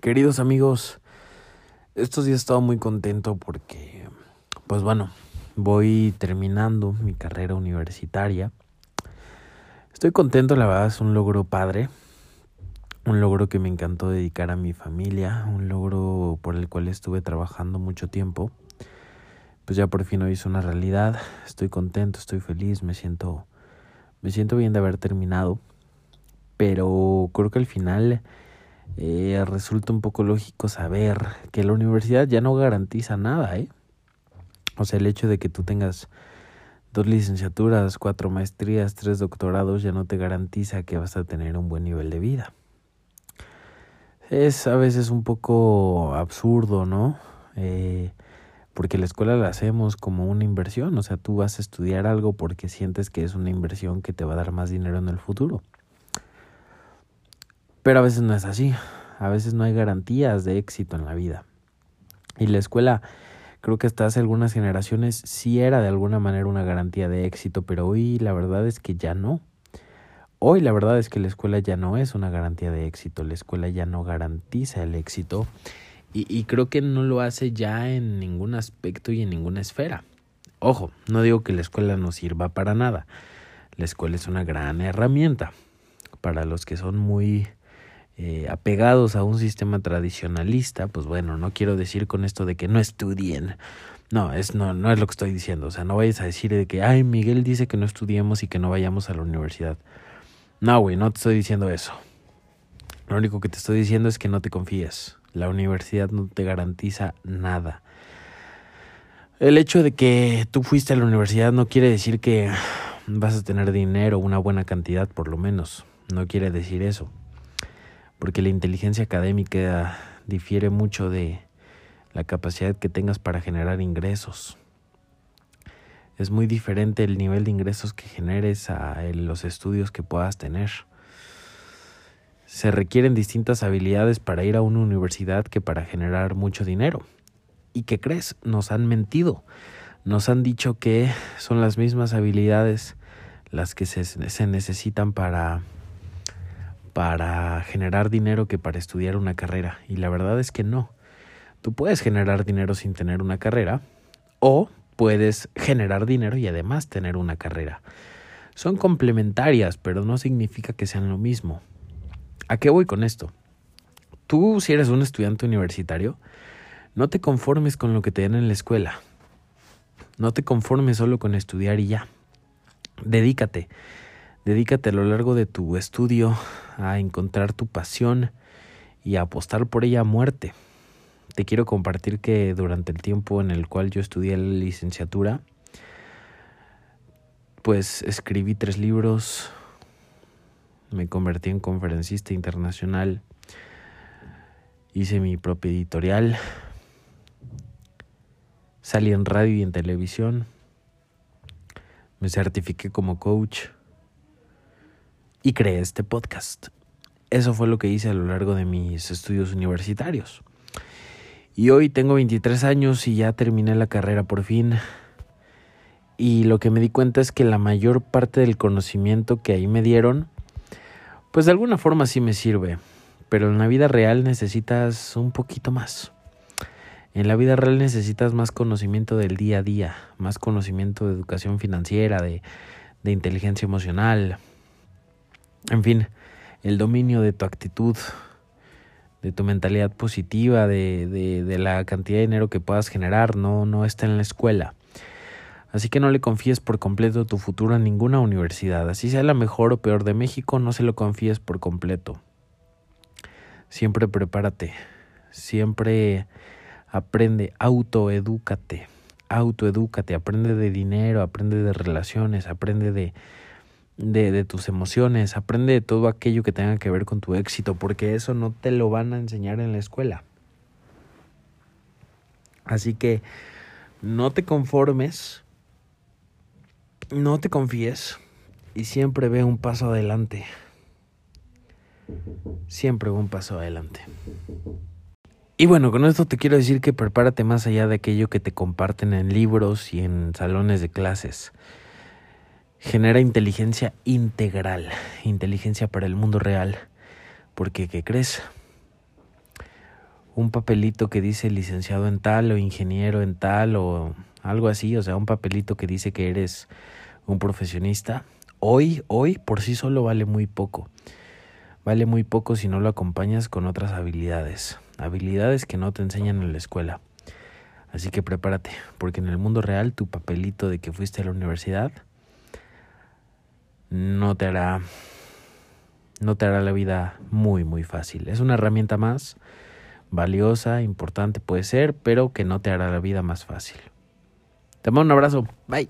Queridos amigos, estos días he estado muy contento porque, pues bueno, voy terminando mi carrera universitaria. Estoy contento, la verdad es un logro padre, un logro que me encantó dedicar a mi familia, un logro por el cual estuve trabajando mucho tiempo. Pues ya por fin hoy es una realidad, estoy contento, estoy feliz, me siento me siento bien de haber terminado, pero creo que al final eh, resulta un poco lógico saber que la universidad ya no garantiza nada, ¿eh? O sea, el hecho de que tú tengas dos licenciaturas, cuatro maestrías, tres doctorados ya no te garantiza que vas a tener un buen nivel de vida. Es a veces un poco absurdo, ¿no? Eh, porque la escuela la hacemos como una inversión, o sea, tú vas a estudiar algo porque sientes que es una inversión que te va a dar más dinero en el futuro. Pero a veces no es así, a veces no hay garantías de éxito en la vida. Y la escuela, creo que hasta hace algunas generaciones sí era de alguna manera una garantía de éxito, pero hoy la verdad es que ya no. Hoy la verdad es que la escuela ya no es una garantía de éxito, la escuela ya no garantiza el éxito y, y, creo que no lo hace ya en ningún aspecto y en ninguna esfera. Ojo, no digo que la escuela no sirva para nada. La escuela es una gran herramienta para los que son muy eh, apegados a un sistema tradicionalista. Pues bueno, no quiero decir con esto de que no estudien. No, es, no, no es lo que estoy diciendo. O sea, no vayas a decir de que, ay, Miguel dice que no estudiemos y que no vayamos a la universidad. No, güey, no te estoy diciendo eso. Lo único que te estoy diciendo es que no te confíes. La universidad no te garantiza nada. El hecho de que tú fuiste a la universidad no quiere decir que vas a tener dinero, una buena cantidad por lo menos. No quiere decir eso. Porque la inteligencia académica difiere mucho de la capacidad que tengas para generar ingresos. Es muy diferente el nivel de ingresos que generes a los estudios que puedas tener se requieren distintas habilidades para ir a una universidad que para generar mucho dinero. ¿Y qué crees? Nos han mentido. Nos han dicho que son las mismas habilidades las que se, se necesitan para, para generar dinero que para estudiar una carrera. Y la verdad es que no. Tú puedes generar dinero sin tener una carrera o puedes generar dinero y además tener una carrera. Son complementarias, pero no significa que sean lo mismo. ¿A qué voy con esto? Tú, si eres un estudiante universitario, no te conformes con lo que te den en la escuela. No te conformes solo con estudiar y ya. Dedícate. Dedícate a lo largo de tu estudio a encontrar tu pasión y a apostar por ella a muerte. Te quiero compartir que durante el tiempo en el cual yo estudié la licenciatura, pues escribí tres libros, me convertí en conferencista internacional, hice mi propia editorial, salí en radio y en televisión, me certifiqué como coach y creé este podcast. Eso fue lo que hice a lo largo de mis estudios universitarios. Y hoy tengo 23 años y ya terminé la carrera por fin. Y lo que me di cuenta es que la mayor parte del conocimiento que ahí me dieron pues de alguna forma sí me sirve, pero en la vida real necesitas un poquito más. En la vida real necesitas más conocimiento del día a día, más conocimiento de educación financiera, de, de inteligencia emocional, en fin, el dominio de tu actitud, de tu mentalidad positiva, de, de, la cantidad de dinero que puedas generar, no, no está en la escuela. Así que no le confíes por completo tu futuro a ninguna universidad, así sea la mejor o peor de México, no se lo confíes por completo. Siempre prepárate, siempre aprende, autoedúcate, autoedúcate, aprende de dinero, aprende de relaciones, aprende de, de, de tus emociones, aprende de todo aquello que tenga que ver con tu éxito, porque eso no te lo van a enseñar en la escuela. Así que no te conformes no te confíes y siempre ve un paso adelante. Siempre un paso adelante. Y bueno, con esto te quiero decir que prepárate más allá de aquello que te comparten en libros y en salones de clases. Genera inteligencia integral, inteligencia para el mundo real. Porque, ¿qué crees? un papelito que dice licenciado en tal o ingeniero en tal o algo así, o sea, un papelito que dice que eres un profesionista, hoy, hoy por sí solo vale muy poco. Vale muy poco si no lo acompañas con otras habilidades, habilidades que no te enseñan en la escuela. Así que prepárate, porque en el mundo real tu papelito de que fuiste a la universidad no te hará no te hará la vida muy muy fácil. Es una herramienta más valiosa, importante puede ser, pero que no te hará la vida más fácil. Te mando un abrazo. Bye.